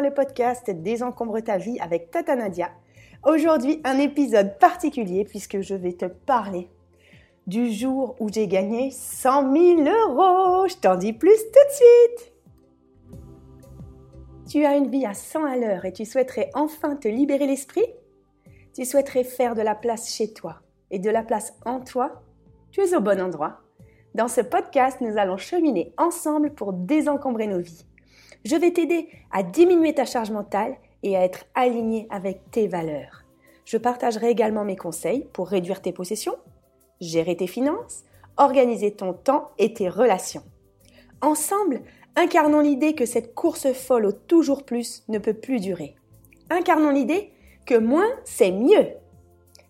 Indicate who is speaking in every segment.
Speaker 1: le podcast Désencombre ta vie avec Tata Nadia. Aujourd'hui, un épisode particulier puisque je vais te parler du jour où j'ai gagné 100 000 euros. Je t'en dis plus tout de suite. Tu as une vie à 100 à l'heure et tu souhaiterais enfin te libérer l'esprit? Tu souhaiterais faire de la place chez toi et de la place en toi? Tu es au bon endroit. Dans ce podcast, nous allons cheminer ensemble pour désencombrer nos vies. Je vais t'aider à diminuer ta charge mentale et à être aligné avec tes valeurs. Je partagerai également mes conseils pour réduire tes possessions, gérer tes finances, organiser ton temps et tes relations. Ensemble, incarnons l'idée que cette course folle au toujours plus ne peut plus durer. Incarnons l'idée que moins, c'est mieux.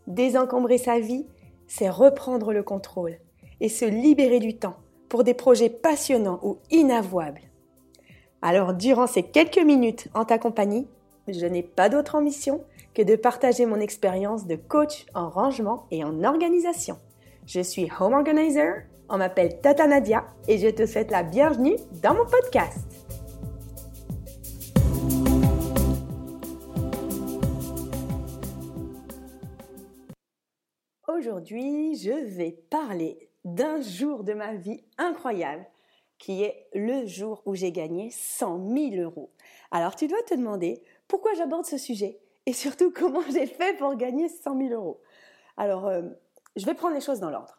Speaker 1: Désencombrer sa vie, c'est reprendre le contrôle et se libérer du temps pour des projets passionnants ou inavouables. Alors, durant ces quelques minutes en ta compagnie, je n'ai pas d'autre ambition que de partager mon expérience de coach en rangement et en organisation. Je suis home organizer, on m'appelle Tata Nadia et je te souhaite la bienvenue dans mon podcast. Aujourd'hui, je vais parler d'un jour de ma vie incroyable qui est le jour où j'ai gagné 100 000 euros. Alors tu dois te demander pourquoi j'aborde ce sujet et surtout comment j'ai fait pour gagner 100 000 euros. Alors euh, je vais prendre les choses dans l'ordre.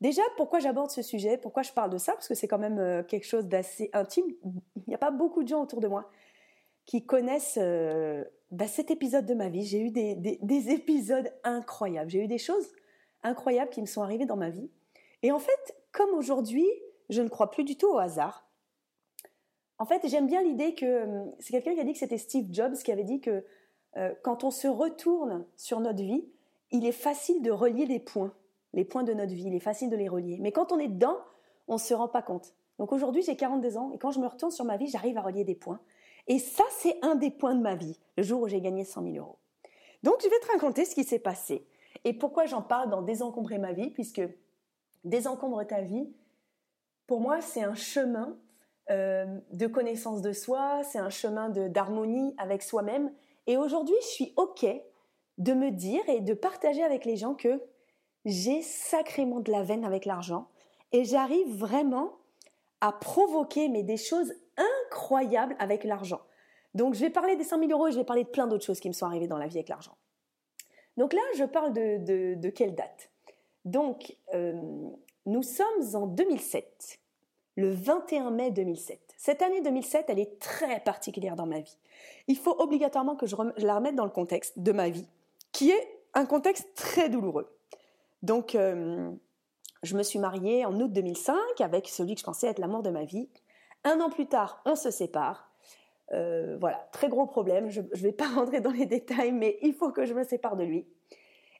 Speaker 1: Déjà, pourquoi j'aborde ce sujet Pourquoi je parle de ça Parce que c'est quand même euh, quelque chose d'assez intime. Il n'y a pas beaucoup de gens autour de moi qui connaissent euh, bah, cet épisode de ma vie. J'ai eu des épisodes incroyables. J'ai eu des choses incroyables qui me sont arrivées dans ma vie. Et en fait, comme aujourd'hui, je ne crois plus du tout au hasard. En fait, j'aime bien l'idée que euh, c'est quelqu'un qui a dit que c'était Steve Jobs qui avait dit que euh, quand on se retourne sur notre vie, il est facile de relier les points, les points de notre vie, il est facile de les relier. Mais quand on est dedans, on ne se rend pas compte. Donc aujourd'hui, j'ai 42 ans et quand je me retourne sur ma vie, j'arrive à relier des points. Et ça, c'est un des points de ma vie, le jour où j'ai gagné 100 000 euros. Donc je vais te raconter ce qui s'est passé. Et pourquoi j'en parle dans Désencombrer ma vie Puisque Désencombre ta vie, pour moi, c'est un chemin euh, de connaissance de soi, c'est un chemin d'harmonie avec soi-même. Et aujourd'hui, je suis OK de me dire et de partager avec les gens que j'ai sacrément de la veine avec l'argent et j'arrive vraiment à provoquer mais des choses incroyables avec l'argent. Donc je vais parler des 100 000 euros et je vais parler de plein d'autres choses qui me sont arrivées dans la vie avec l'argent. Donc là, je parle de, quelle date? Donc, euh, nous sommes en 2007, le 21 mai 2007. Cette année 2007, elle est très particulière dans ma vie. Il faut obligatoirement que je, la remette dans le contexte de ma vie, qui est un contexte très douloureux. Donc, euh, je me suis mariée en août 2005 avec celui que je pensais être l'amour de ma vie. Un an plus tard, on se sépare. Euh, voilà, très gros problème. Je ne vais pas rentrer dans les détails, mais il faut que je me sépare de lui.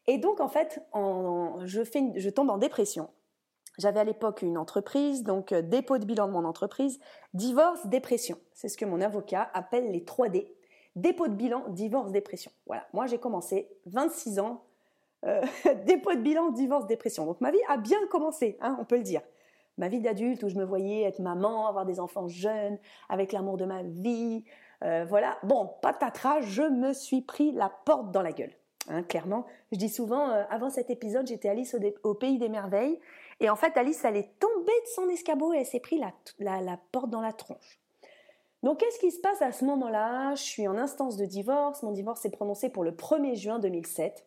Speaker 1: Et donc, en fait, je, tombe en dépression. J'avais à l'époque une entreprise, donc euh, dépôt de bilan de mon entreprise, divorce, dépression. C'est ce que mon avocat appelle les 3 D. Dépôt de bilan, divorce, dépression. Voilà, moi j'ai commencé 26 ans, euh, dépôt de bilan, divorce, dépression. Donc ma vie a bien commencé, hein, on peut le dire ma vie d'adulte où je me voyais être maman, avoir des enfants jeunes, avec l'amour de ma vie. Euh, voilà, bon, patatras, je me suis pris la porte dans la gueule. Hein, clairement, je dis souvent, avant cet épisode, j'étais Alice au, pays des merveilles. Et en fait, Alice, elle est tombée de son escabeau et elle s'est pris la, porte dans la tronche. Donc, qu'est-ce qui se passe à ce moment-là? Je suis en instance de divorce. Mon divorce est prononcé pour le 1er juin 2007.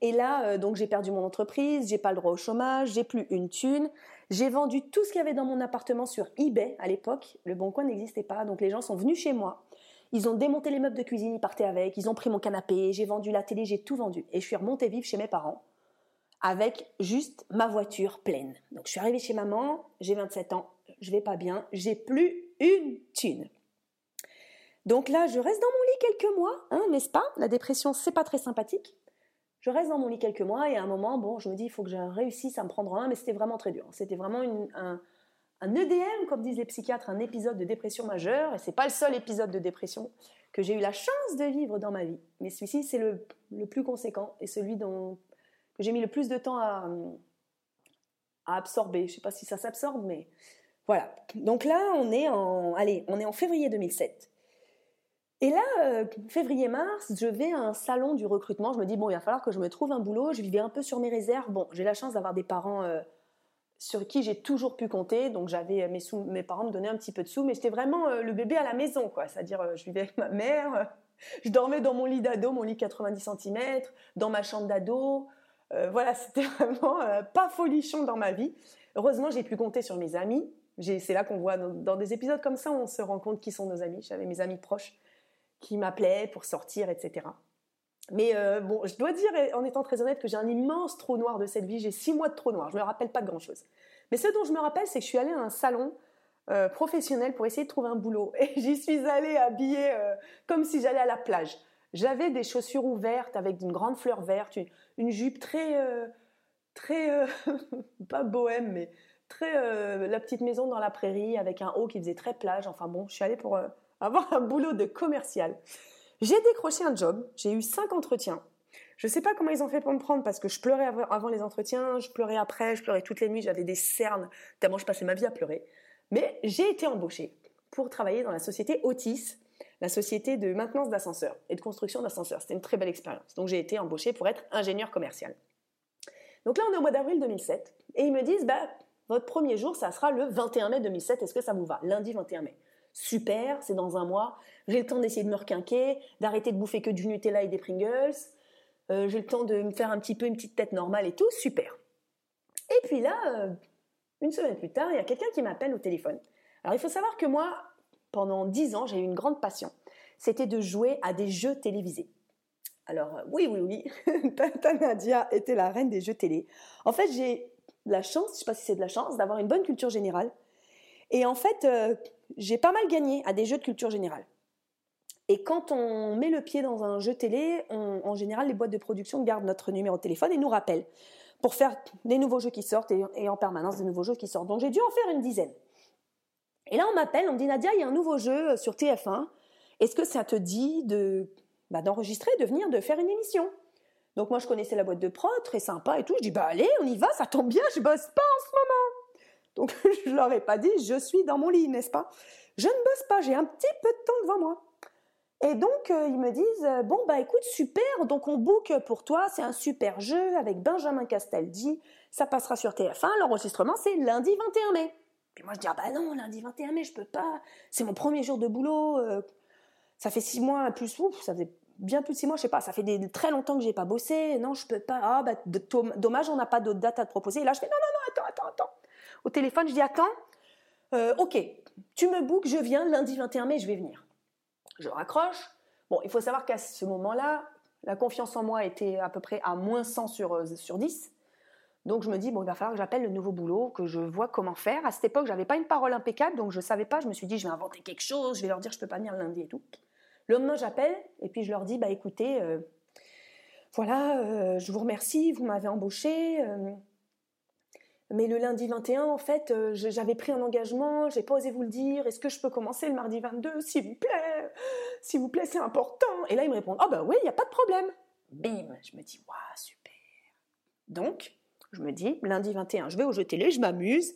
Speaker 1: Et là, euh, donc j'ai perdu mon entreprise, j'ai pas le droit au chômage, j'ai plus une thune. J'ai vendu tout ce qu'il y avait dans mon appartement sur eBay à l'époque. Le Bon Coin n'existait pas, donc les gens sont venus chez moi. Ils ont démonté les meubles de cuisine, ils partaient avec, ils ont pris mon canapé, j'ai vendu la télé, j'ai tout vendu. Et je suis remontée vivre chez mes parents avec juste ma voiture pleine. Donc je suis arrivée chez maman, j'ai 27 ans, je vais pas bien, j'ai plus une thune. Donc là, je reste dans mon lit quelques mois, hein, n'est-ce pas? La dépression, c'est pas très sympathique. Je reste dans mon lit quelques mois et à un moment, bon, je me dis, il faut que je réussisse à me prendre un, mais c'était vraiment très dur. C'était vraiment un, EDM, comme disent les psychiatres, un épisode de dépression majeure, et c'est pas le seul épisode de dépression que j'ai eu la chance de vivre dans ma vie. Mais celui-ci, c'est le, plus conséquent et celui dont, que j'ai mis le plus de temps à, à absorber. Je ne sais pas si ça s'absorbe, mais voilà. Donc là, on est en, allez, on est en février 2007. Et là, euh, février-mars, je vais à un salon du recrutement. Je me dis, bon, il va falloir que je me trouve un boulot. Je vivais un peu sur mes réserves. Bon, j'ai la chance d'avoir des parents euh, sur qui j'ai toujours pu compter. Donc, j'avais mes, sous, mes parents me donnaient un petit peu de sous, mais j'étais vraiment euh, le bébé à la maison, quoi. C'est-à-dire, je vivais avec ma mère. je dormais dans mon lit d'ado, mon lit 90 cm, dans ma chambre d'ado. Voilà, c'était vraiment pas folichon dans ma vie. Heureusement, j'ai pu compter sur mes amis. C'est là qu'on voit dans, des épisodes comme ça, on se rend compte qui sont nos amis. J'avais mes amis proches qui m'appelait pour sortir, etc. Mais euh, bon, je dois dire, en étant très honnête, que j'ai un immense trou noir de cette vie. J'ai six mois de trou noir. Je me rappelle pas de grand chose. Mais ce dont je me rappelle, c'est que je suis allée à un salon euh, professionnel pour essayer de trouver un boulot. Et j'y suis allée habillée euh, comme si j'allais à la plage. J'avais des chaussures ouvertes avec une grande fleur verte, une, jupe très, très, pas bohème, mais très la petite maison dans la prairie avec un haut qui faisait très plage. Enfin bon, je suis allée pour avoir un boulot de commercial. J'ai décroché un job, j'ai eu cinq entretiens. Je ne sais pas comment ils ont fait pour me prendre parce que je pleurais avant les entretiens, je pleurais après, je pleurais toutes les nuits, j'avais des cernes, tellement je passais ma vie à pleurer. Mais j'ai été embauchée pour travailler dans la société Otis, la société de maintenance d'ascenseurs et de construction d'ascenseurs. C'était une très belle expérience. Donc j'ai été embauchée pour être ingénieur commercial. Donc là, on est au mois d'avril 2007 et ils me disent, bah, votre premier jour, ça sera le 21 mai 2007. Est-ce que ça vous va? Lundi 21 mai super, c'est dans un mois. J'ai le temps d'essayer de me requinquer, d'arrêter de bouffer que du Nutella et des Pringles. Euh, j'ai le temps de me faire un petit peu une petite tête normale et tout, super. Et puis là, euh, une semaine plus tard, il y a quelqu'un qui m'appelle au téléphone. Alors il faut savoir que moi, pendant dix ans, j'ai eu une grande passion. C'était de jouer à des jeux télévisés. Alors euh, oui, oui, oui, Tata Nadia était la reine des jeux télé. En fait, j'ai la chance, je ne sais pas si c'est de la chance, d'avoir une bonne culture générale. Et en fait, j'ai pas mal gagné à des jeux de culture générale. Et quand on met le pied dans un jeu télé, en général, les boîtes de production gardent notre numéro de téléphone et nous rappellent pour faire des nouveaux jeux qui sortent et, en permanence des nouveaux jeux qui sortent. Donc j'ai dû en faire une dizaine. Et là, on m'appelle, on me dit Nadia, il y a un nouveau jeu sur TF1. Est-ce que ça te dit de bah, d'enregistrer, de venir, de faire une émission? Donc moi, je connaissais la boîte de prod, très sympa et tout. Je dis bah allez, on y va, ça tombe bien, je bosse pas en ce moment. Donc je leur ai pas dit je suis dans mon lit, n'est-ce pas? Je ne bosse pas, j'ai un petit peu de temps devant moi. Et donc euh, ils me disent euh, bon bah écoute super, donc on book pour toi, c'est un super jeu avec Benjamin Castaldi, ça passera sur TF1, l'enregistrement c'est lundi 21 mai. Puis moi je dis ah bah non lundi 21 mai je peux pas, c'est mon premier jour de boulot, euh, ça fait six mois plus ouf, ça faisait bien plus de six mois, je sais pas, ça fait des, très longtemps que j'ai pas bossé, non je peux pas, ah bah dommage on n'a pas d'autres dates à te proposer. Et là je fais non non non attends attends attends au téléphone, je dis attends, euh, ok, tu me bookes, je viens lundi 21 mai, je vais venir. Je raccroche. Bon, il faut savoir qu'à ce moment-là, la confiance en moi était à peu près à moins 100 sur, euh, sur 10. Donc je me dis, bon, il va falloir que j'appelle le nouveau boulot, que je vois comment faire. À cette époque, j'avais pas une parole impeccable, donc je savais pas. Je me suis dit, je vais inventer quelque chose, je vais leur dire, je peux pas venir lundi et tout. Le lendemain, j'appelle, et puis je leur dis, bah écoutez, euh, voilà, je vous remercie, vous m'avez embauché. Mais le lundi 21, en fait, euh, j'avais pris un engagement, j'ai pas osé vous le dire. Est-ce que je peux commencer le mardi 22, s'il vous plaît? S'il vous plaît, c'est important. Et là, ils me répondent Ah, oh, bah oui, il n'y a pas de problème. Bim Je me dis Waouh, super. Donc, je me dis Lundi 21, je vais au jeu télé, je m'amuse.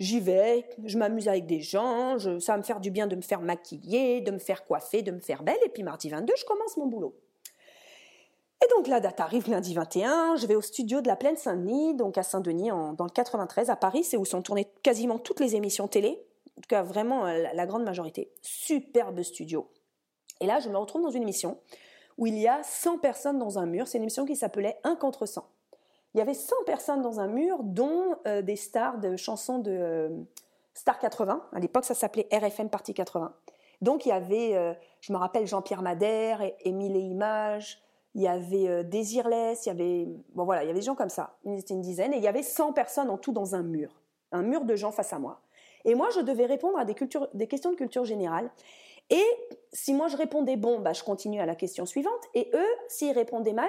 Speaker 1: J'y vais, je m'amuse avec des gens, ça va me faire du bien de me faire maquiller, de me faire coiffer, de me faire belle. Et puis mardi 22, je commence mon boulot. Et donc la date arrive lundi 21, je vais au studio de la Plaine Saint-Denis, donc à Saint-Denis dans le 93 à Paris, c'est où sont tournées quasiment toutes les émissions télé, en tout cas vraiment euh, la, grande majorité. Superbe studio. Et là, je me retrouve dans une émission où il y a 100 personnes dans un mur, c'est une émission qui s'appelait Un contre 100. Il y avait 100 personnes dans un mur, dont euh, des stars de chansons de euh, Star 80. À l'époque, ça s'appelait RFM Partie 80. Donc il y avait, je me rappelle, Jean-Pierre Madère, Émile et Images, il y avait euh, Désirless, il y avait bon voilà, il y avait des gens comme ça. C'était une dizaine et il y avait 100 personnes en tout dans un mur, un mur de gens face à moi. Et moi, je devais répondre à des, des questions de culture générale. Et si moi je répondais bon, bah, je continuais à la question suivante. Et eux, s'ils répondaient mal,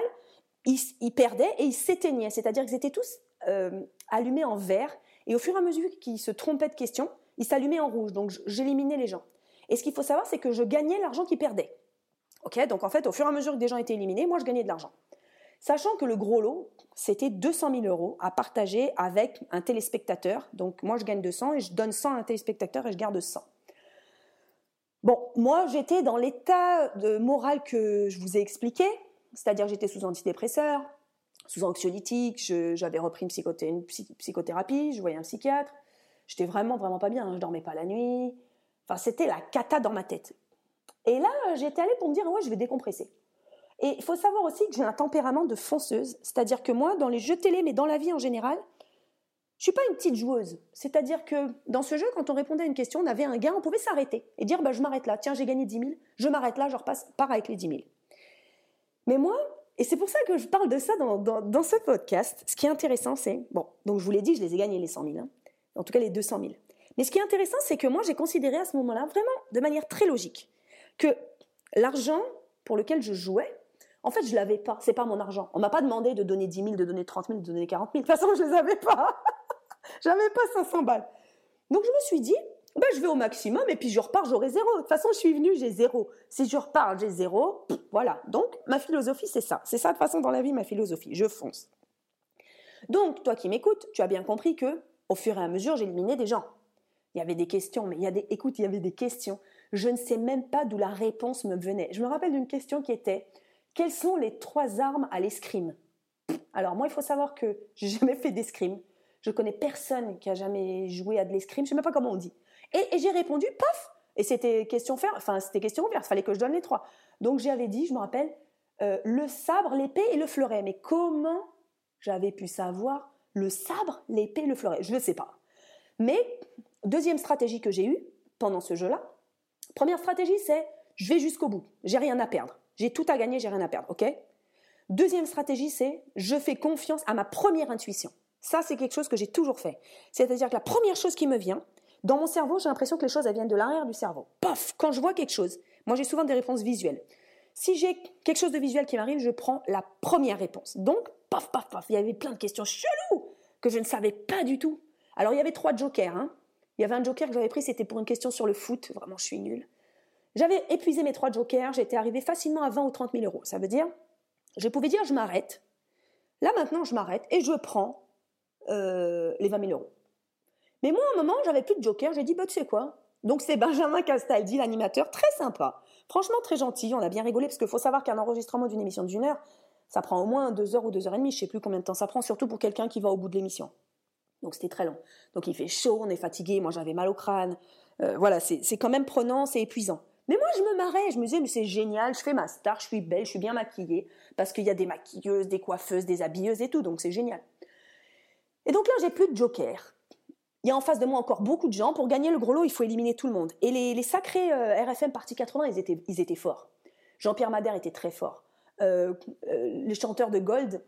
Speaker 1: ils, perdaient et ils s'éteignaient. C'est-à-dire qu'ils étaient tous euh, allumés en vert. Et au fur et à mesure qu'ils se trompaient de questions, ils s'allumaient en rouge. Donc j'éliminais les gens. Et ce qu'il faut savoir, c'est que je gagnais l'argent qu'ils perdaient donc en fait, au fur et à mesure que des gens étaient éliminés, moi je gagnais de l'argent. Sachant que le gros lot, c'était 200 000 euros à partager avec un téléspectateur. Donc moi je gagne 200 et je donne 100 à un téléspectateur et je garde 100. Bon, moi, j'étais dans l'état de moral que je vous ai expliqué, c'est-à-dire j'étais sous antidépresseur, sous anxiolytique, j'avais repris une, psychothérapie, je voyais un psychiatre. J'étais vraiment, vraiment pas bien. Hein. Je dormais pas la nuit. Enfin, c'était la cata dans ma tête. Et là, j'étais allée pour me dire, ouais, je vais décompresser. Et il faut savoir aussi que j'ai un tempérament de fonceuse. C'est-à-dire que moi, dans les jeux télé, mais dans la vie en général, je suis pas une petite joueuse. C'est-à-dire que dans ce jeu, quand on répondait à une question, on avait un gain, on pouvait s'arrêter et dire, bah, je m'arrête là. Tiens, j'ai gagné 10 000, je m'arrête là, je repasse, pars avec les 10 000. Mais moi, et c'est pour ça que je parle de ça dans, dans, ce podcast, ce qui est intéressant, c'est, bon, donc je vous l'ai dit, je les ai gagnés les 100 000, hein. en tout cas les 200 000. Mais ce qui est intéressant, c'est que moi, j'ai considéré à ce moment-là, vraiment de manière très logique, que l'argent pour lequel je jouais, en fait, je l'avais pas. C'est pas mon argent. On m'a pas demandé de donner 10 000, de donner 30 000, de donner 40 000. De toute façon, je les avais pas. J'avais pas 500 balles. Donc, je me suis dit, ben, je vais au maximum et puis je repars, j'aurai zéro. De toute façon, je suis venue, j'ai zéro. Si je repars, j'ai zéro. Voilà. Donc, ma philosophie, c'est ça. C'est ça, de toute façon, dans la vie, ma philosophie. Je fonce. Donc, toi qui m'écoutes, tu as bien compris que, au fur et à mesure, j'éliminais des gens. Il y avait des questions, mais il y a des, écoute, il y avait des questions. Je ne sais même pas d'où la réponse me venait. Je me rappelle d'une question qui était, quelles sont les trois armes à l'escrime? Alors, moi, il faut savoir que j'ai jamais fait d'escrime. Je connais personne qui a jamais joué à de l'escrime. Je sais même pas comment on dit. Et, j'ai répondu, paf Et c'était question faire, enfin c'était question ouverte, il fallait que je donne les trois. Donc j'avais dit, je me rappelle, euh, le sabre, l'épée et le fleuret. Mais comment j'avais pu savoir le sabre, l'épée, le fleuret? Je ne sais pas. Mais deuxième stratégie que j'ai eue pendant ce jeu-là, première stratégie, c'est je vais jusqu'au bout. J'ai rien à perdre. J'ai tout à gagner, j'ai rien à perdre. Ok? Deuxième stratégie, c'est je fais confiance à ma première intuition. Ça, c'est quelque chose que j'ai toujours fait. C'est-à-dire que la première chose qui me vient, dans mon cerveau, j'ai l'impression que les choses viennent de l'arrière du cerveau. Paf Quand je vois quelque chose, moi j'ai souvent des réponses visuelles. Si j'ai quelque chose de visuel qui m'arrive, je prends la première réponse. Donc, paf, paf, paf, il y avait plein de questions cheloues que je ne savais pas du tout. Alors, il y avait trois jokers. Hein. Il y avait un joker que j'avais pris, c'était pour une question sur le foot. Vraiment, je suis nulle. J'avais épuisé mes trois jokers, j'étais arrivé facilement à 20 ou 30 000 euros. Ça veut dire, je pouvais dire, je m'arrête. Là, maintenant, je m'arrête et je prends euh, les 20 000 euros. Mais moi, à un moment, j'avais plus de joker. J'ai dit, bah, tu sais quoi? Donc, c'est Benjamin Castaldi, l'animateur, très sympa. Franchement, très gentil. On a bien rigolé parce qu'il faut savoir qu'un enregistrement d'une émission d'une heure, ça prend au moins deux heures ou deux heures et demie. Je sais plus combien de temps ça prend, surtout pour quelqu'un qui va au bout de l'émission. Donc, c'était très long. Donc, il fait chaud, on est fatigué. Moi, j'avais mal au crâne. Euh, voilà, c'est quand même prenant, c'est épuisant. Mais moi, je me marrais, je me disais, mais c'est génial, je fais ma star, je suis belle, je suis bien maquillée, parce qu'il y a des maquilleuses, des coiffeuses, des habilleuses et tout, donc c'est génial. Et donc là, j'ai plus de joker. Il y a en face de moi encore beaucoup de gens. Pour gagner le gros lot, il faut éliminer tout le monde. Et les, sacrés euh, RFM Partie 80, ils étaient, ils étaient forts. Jean-Pierre Madère était très fort. Euh, euh, les chanteurs de Gold,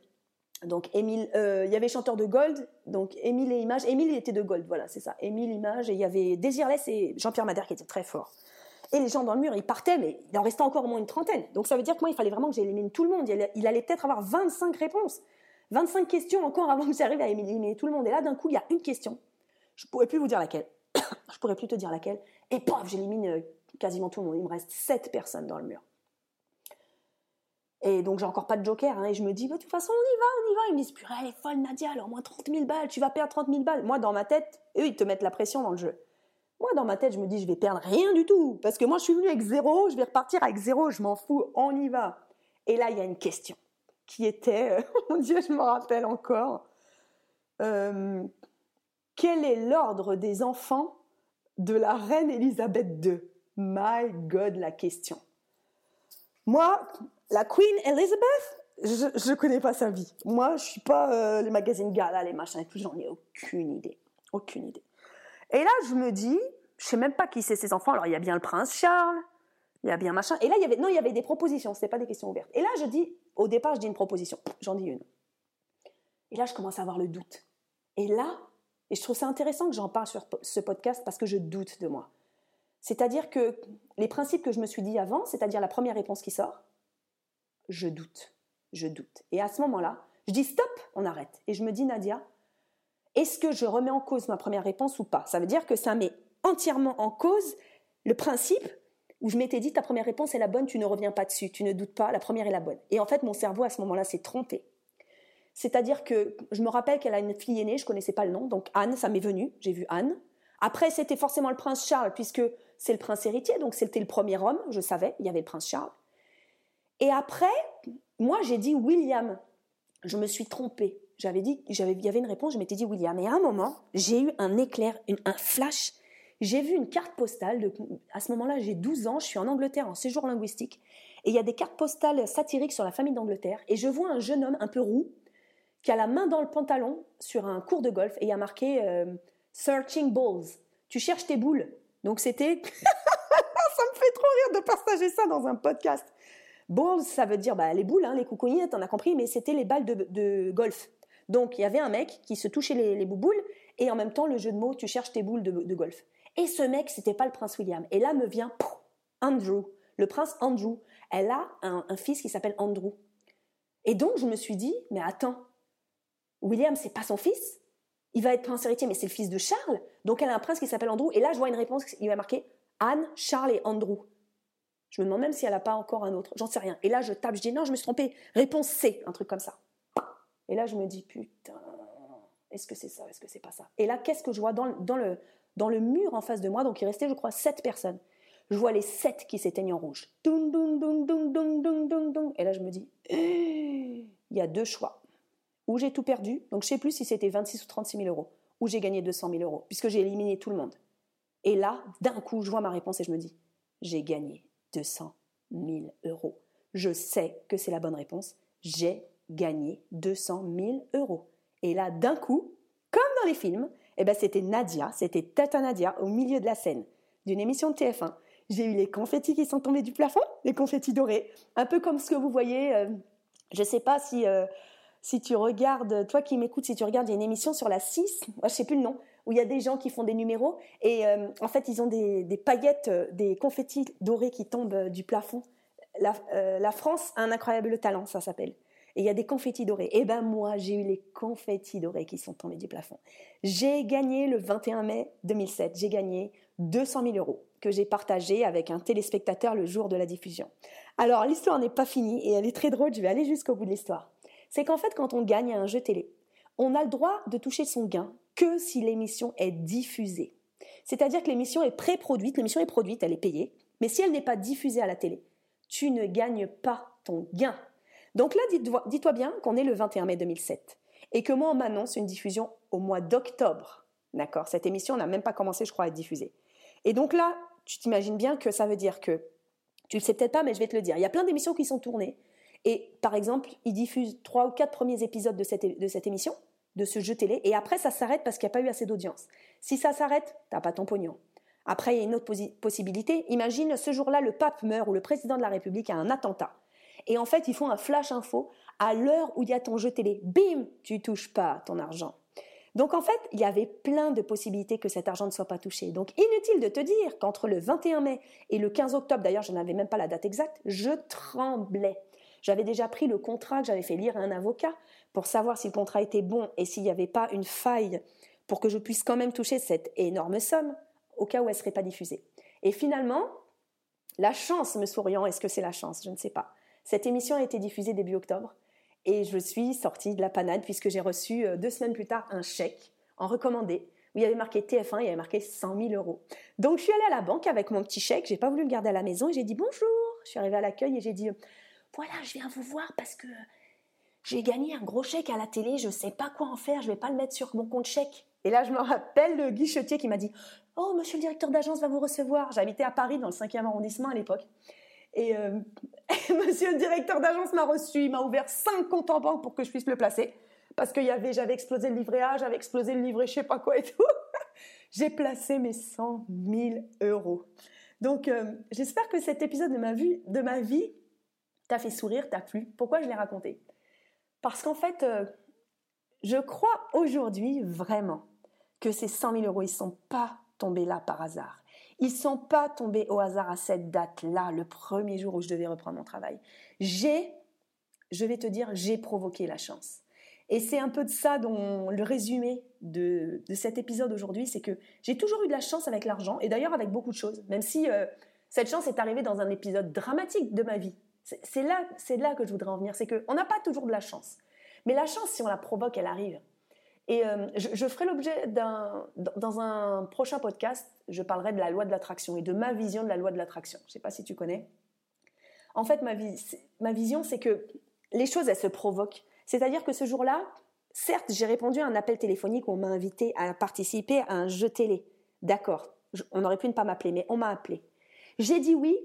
Speaker 1: donc Émile, il y avait chanteurs de Gold, donc Émile et Image. Émile, il était de Gold, voilà, c'est ça. Émile, Image, et il y avait Désirless et Jean-Pierre Madère qui étaient très forts. Et les gens dans le mur, ils partaient, mais il en restait encore au moins une trentaine. Donc ça veut dire que moi, il fallait vraiment que j'élimine tout le monde. Il allait peut-être avoir 25 réponses. 25 questions encore avant que j'arrive à éliminer tout le monde. Et là, d'un coup, il y a une question. Je pourrais plus vous dire laquelle. je pourrais plus te dire laquelle. Et paf, j'élimine euh, quasiment tout le monde. Il me reste 7 personnes dans le mur. Et donc, j'ai encore pas de joker. Hein, et je me dis, bah, de toute façon, on y va, on y va. Ils me disent, purée, elle est folle, Nadia, alors moins 30 000 balles, tu vas perdre 30 000 balles. Moi, dans ma tête, eux, ils te mettent la pression dans le jeu. Moi, dans ma tête, je me dis, je vais perdre rien du tout. Parce que moi, je suis venue avec zéro, je vais repartir avec zéro, je m'en fous, on y va. Et là, il y a une question qui était, euh, mon Dieu, je me rappelle encore, euh, quel est l'ordre des enfants de la reine Elisabeth II My God, la question. Moi, la Queen Elizabeth, je ne connais pas sa vie. Moi, je suis pas euh, les magazines gala, les machins et tout, j'en ai aucune idée. Aucune idée. Et là, je me dis, je sais même pas qui c'est ses enfants. Alors, il y a bien le prince Charles, il y a bien machin. Et là, il y avait, non, il y avait des propositions, c'était pas des questions ouvertes. Et là, je dis, au départ, je dis une proposition. J'en dis une. Et là, je commence à avoir le doute. Et là, et je trouve ça intéressant que j'en parle sur ce podcast parce que je doute de moi. C'est-à-dire que les principes que je me suis dit avant, c'est-à-dire la première réponse qui sort, je doute, je doute. Et à ce moment-là, je dis stop, on arrête. Et je me dis, Nadia, est-ce que je remets en cause ma première réponse ou pas? Ça veut dire que ça met entièrement en cause le principe où je m'étais dit ta première réponse est la bonne, tu ne reviens pas dessus, tu ne doutes pas, la première est la bonne. Et en fait, mon cerveau à ce moment-là s'est trompé. C'est-à-dire que je me rappelle qu'elle a une fille aînée, je connaissais pas le nom, donc Anne, ça m'est venu, j'ai vu Anne. Après, c'était forcément le prince Charles, puisque c'est le prince héritier, donc c'était le premier homme, je savais, il y avait le prince Charles. Et après, moi j'ai dit William. Je me suis trompée. J'avais dit, il y avait une réponse, je m'étais dit William. Et à un moment, j'ai eu un éclair, un flash. J'ai vu une carte postale. À ce moment-là, j'ai 12 ans, je suis en Angleterre en séjour linguistique. Et il y a des cartes postales satiriques sur la famille d'Angleterre. Et je vois un jeune homme un peu roux qui a la main dans le pantalon sur un cours de golf et il a marqué euh, Searching Balls. Tu cherches tes boules. Donc c'était. ça me fait trop rire de partager ça dans un podcast. Balls, ça veut dire bah, les boules, hein, les coucouillettes, t'en as compris, mais c'était les balles de, golf. Donc il y avait un mec qui se touchait les, boules et en même temps le jeu de mots, tu cherches tes boules de, golf. Et ce mec, c'était pas le prince William. Et là me vient Andrew, le prince Andrew. Elle a un fils qui s'appelle Andrew. Et donc je me suis dit, mais attends, William, c'est pas son fils il va être prince héritier, mais c'est le fils de Charles. Donc elle a un prince qui s'appelle Andrew. Et là, je vois une réponse, il va marquer Anne, Charles et Andrew. Je me demande même si elle n'a pas encore un autre. J'en sais rien. Et là, je tape, je dis non, je me suis trompée. Réponse C, un truc comme ça. Et là, je me dis putain, est-ce que c'est ça, est-ce que c'est pas ça? Et là, qu'est-ce que je vois dans, le, dans le mur en face de moi? Donc il restait, je crois, sept personnes. Je vois les sept qui s'éteignent en rouge. Et là, je me dis, il y a deux choix où j'ai tout perdu, donc je sais plus si c'était 26 ou 36 000 euros, ou j'ai gagné 200 000 euros, puisque j'ai éliminé tout le monde. Et là, d'un coup, je vois ma réponse et je me dis, j'ai gagné 200 000 euros. Je sais que c'est la bonne réponse. J'ai gagné 200 000 euros. Et là, d'un coup, comme dans les films, eh ben, c'était Nadia, c'était Tata Nadia au milieu de la scène d'une émission de TF1. J'ai eu les confettis qui sont tombés du plafond, les confettis dorés, un peu comme ce que vous voyez. Euh, je ne sais pas si euh, si tu regardes, toi qui m'écoutes, si tu regardes, il y a une émission sur la 6, moi, je sais plus le nom, où il y a des gens qui font des numéros et euh, en fait ils ont des, paillettes, euh, des confettis dorés qui tombent euh, du plafond. La, France a un incroyable talent, ça s'appelle. Et il y a des confettis dorés. Et eh ben moi, j'ai eu les confettis dorés qui sont tombés du plafond. J'ai gagné le 21 mai 2007, j'ai gagné 200 000 euros que j'ai partagé avec un téléspectateur le jour de la diffusion. Alors l'histoire n'est pas finie et elle est très drôle, je vais aller jusqu'au bout de l'histoire c'est qu'en fait, quand on gagne à un jeu télé, on a le droit de toucher son gain que si l'émission est diffusée. C'est-à-dire que l'émission est pré-produite, l'émission est produite, elle est payée, mais si elle n'est pas diffusée à la télé, tu ne gagnes pas ton gain. Donc là, dis-toi bien qu'on est le 21 mai 2007 et que moi, on m'annonce une diffusion au mois d'octobre. D'accord? Cette émission n'a même pas commencé, je crois, à être diffusée. Et donc là, tu t'imagines bien que ça veut dire que, tu le sais peut-être pas, mais je vais te le dire, il y a plein d'émissions qui sont tournées et par exemple, ils diffusent trois ou quatre premiers épisodes de cette, de cette émission, de ce jeu télé, et après ça s'arrête parce qu'il n'y a pas eu assez d'audience. Si ça s'arrête, t'as pas ton pognon. Après, il y a une autre possibilité. Imagine ce jour-là, le pape meurt ou le président de la République a un attentat. Et en fait, ils font un flash info à l'heure où il y a ton jeu télé. Bim, tu touches pas ton argent. Donc en fait, il y avait plein de possibilités que cet argent ne soit pas touché. Donc inutile de te dire qu'entre le 21 mai et le 15 octobre, d'ailleurs je n'avais même pas la date exacte, je tremblais. J'avais déjà pris le contrat que j'avais fait lire à un avocat pour savoir si le contrat était bon et s'il n'y avait pas une faille pour que je puisse quand même toucher cette énorme somme au cas où elle ne serait pas diffusée. Et finalement, la chance me souriant, est-ce que c'est la chance? Je ne sais pas. Cette émission a été diffusée début octobre et je suis sortie de la panade puisque j'ai reçu euh, deux semaines plus tard un chèque en recommandé où il y avait marqué TF1, il y avait marqué 100 000 euros. Donc je suis allée à la banque avec mon petit chèque, j'ai pas voulu le garder à la maison et j'ai dit bonjour. Je suis arrivée à l'accueil et j'ai dit voilà, je viens vous voir parce que j'ai gagné un gros chèque à la télé, je ne sais pas quoi en faire, je vais pas le mettre sur mon compte chèque. Et là, je me rappelle le guichetier qui m'a dit Oh, monsieur le directeur d'agence va vous recevoir. J'habitais à Paris, dans le 5e arrondissement à l'époque. Et euh, monsieur le directeur d'agence m'a reçu, il m'a ouvert 5 comptes en banque pour que je puisse le placer. Parce que j'avais explosé le livret A, j'avais explosé le livret je sais pas quoi et tout. J'ai placé mes 100 000 euros. Donc, euh, j'espère que cet épisode de ma vie t'as fait sourire, t'as plu. Pourquoi je l'ai raconté? Parce qu'en fait, euh, je crois aujourd'hui vraiment que ces 100 000 euros, ils sont pas tombés là par hasard. Ils sont pas tombés au hasard à cette date-là, le premier jour où je devais reprendre mon travail. J'ai, je vais te dire, j'ai provoqué la chance. Et c'est un peu de ça dont le résumé de, cet épisode aujourd'hui, c'est que j'ai toujours eu de la chance avec l'argent, et d'ailleurs avec beaucoup de choses, même si euh, cette chance est arrivée dans un épisode dramatique de ma vie. C'est là, c'est là que je voudrais en venir, c'est qu'on n'a pas toujours de la chance. Mais la chance, si on la provoque, elle arrive. Et euh, je, ferai l'objet d'un. Dans un prochain podcast, je parlerai de la loi de l'attraction et de ma vision de la loi de l'attraction. Je ne sais pas si tu connais. En fait, ma, ma vision, c'est que les choses, elles se provoquent. C'est-à-dire que ce jour-là, certes, j'ai répondu à un appel téléphonique où on m'a invité à participer à un jeu télé. D'accord, on aurait pu ne pas m'appeler, mais on m'a appelé. J'ai dit oui,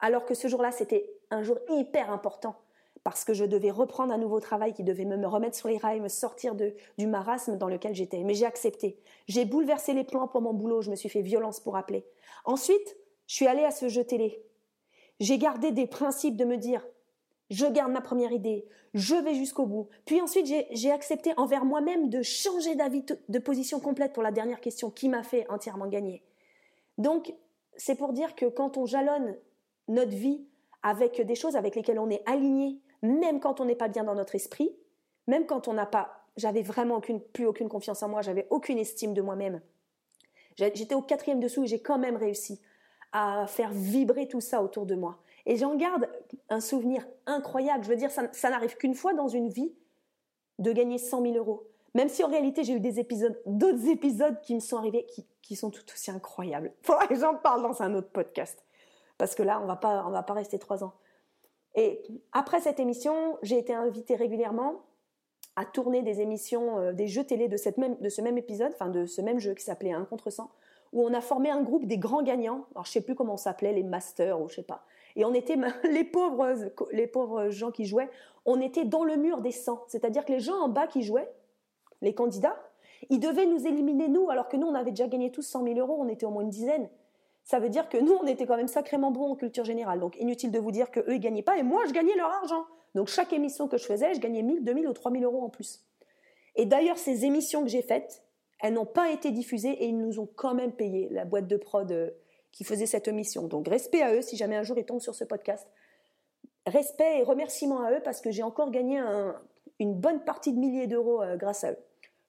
Speaker 1: alors que ce jour-là, c'était un jour hyper important parce que je devais reprendre un nouveau travail qui devait me remettre sur les rails, me sortir du marasme dans lequel j'étais. Mais j'ai accepté. J'ai bouleversé les plans pour mon boulot, je me suis fait violence pour appeler. Ensuite, je suis allée à ce jeu télé. J'ai gardé des principes de me dire, je garde ma première idée, je vais jusqu'au bout. Puis ensuite, j'ai accepté envers moi-même de changer d'avis, de position complète pour la dernière question qui m'a fait entièrement gagner. Donc, c'est pour dire que quand on jalonne notre vie avec des choses avec lesquelles on est aligné, même quand on n'est pas bien dans notre esprit, même quand on n'a pas, j'avais vraiment plus aucune confiance en moi, j'avais aucune estime de moi-même. J'étais au quatrième dessous et j'ai quand même réussi à faire vibrer tout ça autour de moi. Et j'en garde un souvenir incroyable. Je veux dire, ça, n'arrive qu'une fois dans une vie de gagner 100 000 euros. Même si en réalité j'ai eu d'autres épisodes qui me sont arrivés qui, qui sont tout aussi incroyables. Faudrait que j'en parle dans un autre podcast. Parce que là, on va pas, on va pas rester trois ans. Et après cette émission, j'ai été invitée régulièrement à tourner des émissions, euh, des jeux télé de, cette même, de ce même épisode, enfin de ce même jeu qui s'appelait Un contre 100, où on a formé un groupe des grands gagnants. Alors je sais plus comment on s'appelait, les masters ou je sais pas. Et on était les pauvres, les pauvres gens qui jouaient, on était dans le mur des 100. C'est-à-dire que les gens en bas qui jouaient, les candidats, ils devaient nous éliminer nous, alors que nous on avait déjà gagné tous 100 000 euros, on était au moins une dizaine ça veut dire que nous, on était quand même sacrément bons en culture générale. Donc inutile de vous dire que eux, ils gagnaient pas et moi, je gagnais leur argent. Donc chaque émission que je faisais, je gagnais 1000, 2000 ou 3000 euros en plus. Et d'ailleurs, ces émissions que j'ai faites, elles n'ont pas été diffusées et ils nous ont quand même payé la boîte de prod euh, qui faisait cette émission. Donc respect à eux si jamais un jour ils tombent sur ce podcast. Respect et remerciements à eux parce que j'ai encore gagné une bonne partie de milliers d'euros euh, grâce à eux.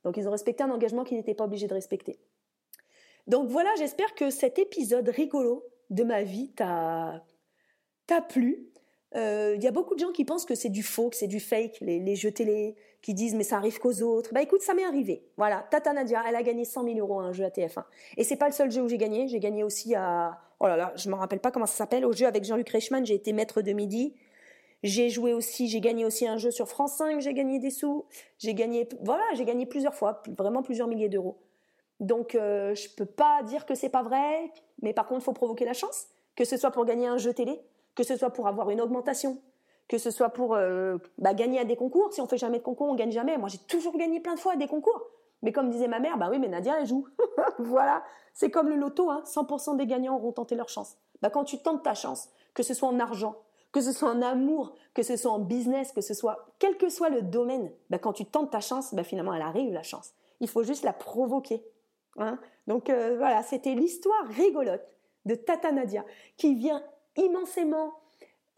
Speaker 1: Donc ils ont respecté un engagement qu'ils n'étaient pas obligés de respecter. Donc voilà, j'espère que cet épisode rigolo de ma vie t'a plu. Il euh, y a beaucoup de gens qui pensent que c'est du faux, que c'est du fake, les, jeux télé, qui disent mais ça arrive qu'aux autres. Bah écoute, ça m'est arrivé. Voilà, Tata Nadia, elle a gagné 100 000 euros à un jeu à TF1. Et c'est pas le seul jeu où j'ai gagné. J'ai gagné aussi à, oh là là, je me rappelle pas comment ça s'appelle, au jeu avec Jean-Luc Reichmann. J'ai été maître de midi. J'ai joué aussi, j'ai gagné aussi un jeu sur France 5. J'ai gagné des sous. J'ai gagné, voilà, j'ai gagné plusieurs fois, vraiment plusieurs milliers d'euros. Donc euh, je peux pas dire que c'est pas vrai, mais par contre il faut provoquer la chance, que ce soit pour gagner un jeu télé, que ce soit pour avoir une augmentation, que ce soit pour euh, bah, gagner à des concours. Si on fait jamais de concours, on gagne jamais. Moi j'ai toujours gagné plein de fois à des concours. Mais comme disait ma mère, bah oui, mais Nadia elle joue. voilà, c'est comme le loto, hein. 100% des gagnants auront tenté leur chance. Bah quand tu tentes ta chance, que ce soit en argent, que ce soit en amour, que ce soit en business, que ce soit quel que soit le domaine, bah quand tu tentes ta chance, bah finalement elle arrive la chance. Il faut juste la provoquer. Hein. Donc euh, voilà, c'était l'histoire rigolote de Tata Nadia qui vient immensément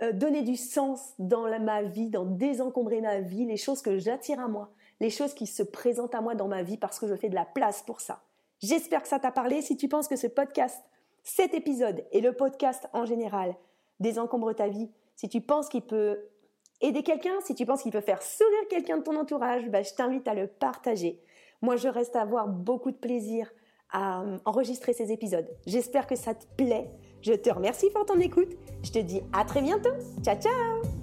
Speaker 1: euh, donner du sens dans ma vie, dans désencombrer ma vie, les choses que j'attire à moi, les choses qui se présentent à moi dans ma vie parce que je fais de la place pour ça. J'espère que ça t'a parlé. Si tu penses que ce podcast, cet épisode et le podcast en général désencombre ta vie, si tu penses qu'il peut aider quelqu'un, si tu penses qu'il peut faire sourire quelqu'un de ton entourage, bah, je t'invite à le partager. Moi, je reste à avoir beaucoup de plaisir à euh, enregistrer ces épisodes. J'espère que ça te plaît. Je te remercie pour ton écoute. Je te dis à très bientôt. Ciao, ciao